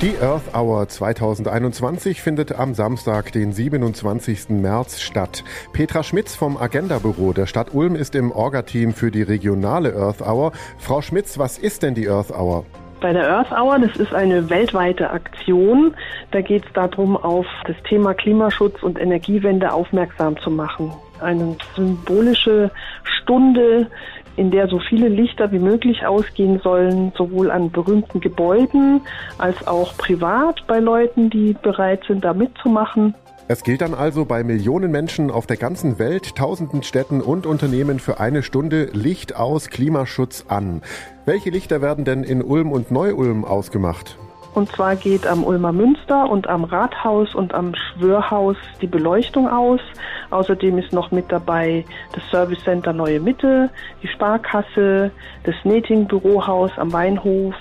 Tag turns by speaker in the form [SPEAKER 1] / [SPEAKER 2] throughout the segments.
[SPEAKER 1] Die Earth Hour 2021 findet am Samstag, den 27. März statt. Petra Schmitz vom Agenda-Büro der Stadt Ulm ist im Orga-Team für die regionale Earth Hour. Frau Schmitz, was ist denn die Earth Hour?
[SPEAKER 2] Bei der Earth Hour, das ist eine weltweite Aktion. Da geht es darum, auf das Thema Klimaschutz und Energiewende aufmerksam zu machen. Eine symbolische Stunde, in der so viele Lichter wie möglich ausgehen sollen, sowohl an berühmten Gebäuden als auch privat bei Leuten, die bereit sind, da mitzumachen.
[SPEAKER 1] Es gilt dann also bei Millionen Menschen auf der ganzen Welt, tausenden Städten und Unternehmen für eine Stunde Licht aus, Klimaschutz an. Welche Lichter werden denn in Ulm und Neu-Ulm ausgemacht?
[SPEAKER 2] Und zwar geht am Ulmer Münster und am Rathaus und am Schwörhaus die Beleuchtung aus. Außerdem ist noch mit dabei das Service Center Neue Mitte, die Sparkasse, das Neting Bürohaus am Weinhof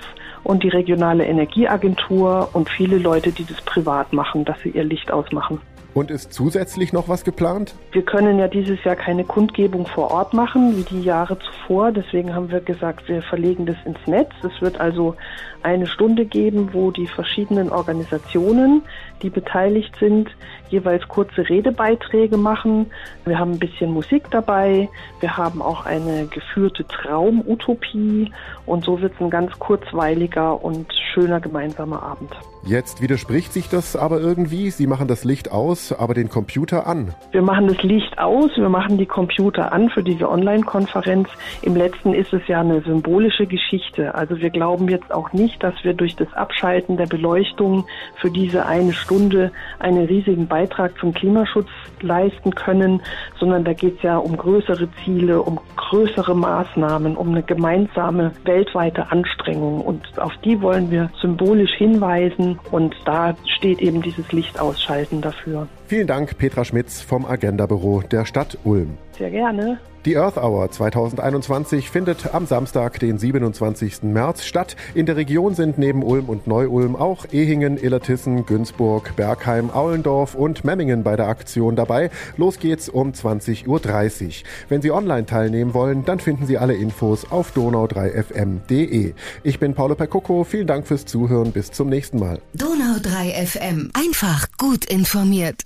[SPEAKER 2] und die regionale Energieagentur und viele Leute, die das privat machen, dass sie ihr Licht ausmachen.
[SPEAKER 1] Und ist zusätzlich noch was geplant?
[SPEAKER 2] Wir können ja dieses Jahr keine Kundgebung vor Ort machen, wie die Jahre zuvor. Deswegen haben wir gesagt, wir verlegen das ins Netz. Es wird also eine Stunde geben, wo die verschiedenen Organisationen, die beteiligt sind, jeweils kurze Redebeiträge machen. Wir haben ein bisschen Musik dabei. Wir haben auch eine geführte Traumutopie. Und so wird es ein ganz kurzweiliger und schöner gemeinsamer Abend.
[SPEAKER 1] Jetzt widerspricht sich das aber irgendwie. Sie machen das Licht aus, aber den Computer an.
[SPEAKER 2] Wir machen das Licht aus, wir machen die Computer an für diese Online-Konferenz. Im letzten ist es ja eine symbolische Geschichte. Also wir glauben jetzt auch nicht, dass wir durch das Abschalten der Beleuchtung für diese eine Stunde einen riesigen Beitrag zum Klimaschutz leisten können, sondern da geht es ja um größere Ziele, um größere Maßnahmen, um eine gemeinsame weltweite Anstrengung. Und auf die wollen wir symbolisch hinweisen. Und da steht eben dieses Lichtausschalten dafür.
[SPEAKER 1] Vielen Dank, Petra Schmitz vom Agenda-Büro der Stadt Ulm.
[SPEAKER 2] Sehr gerne.
[SPEAKER 1] Die Earth Hour 2021 findet am Samstag, den 27. März statt. In der Region sind neben Ulm und Neu-Ulm auch Ehingen, Illertissen, Günzburg, Bergheim, Aulendorf und Memmingen bei der Aktion dabei. Los geht's um 20.30 Uhr. Wenn Sie online teilnehmen wollen, dann finden Sie alle Infos auf donau3fm.de. Ich bin Paolo Percocco. Vielen Dank fürs Zuhören. Bis zum nächsten Mal.
[SPEAKER 3] Donau3fm. Einfach gut informiert.